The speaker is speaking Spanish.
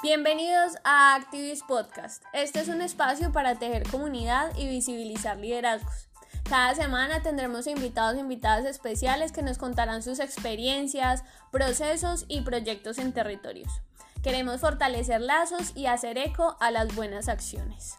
Bienvenidos a Activist Podcast. Este es un espacio para tejer comunidad y visibilizar liderazgos. Cada semana tendremos invitados e invitadas especiales que nos contarán sus experiencias, procesos y proyectos en territorios. Queremos fortalecer lazos y hacer eco a las buenas acciones.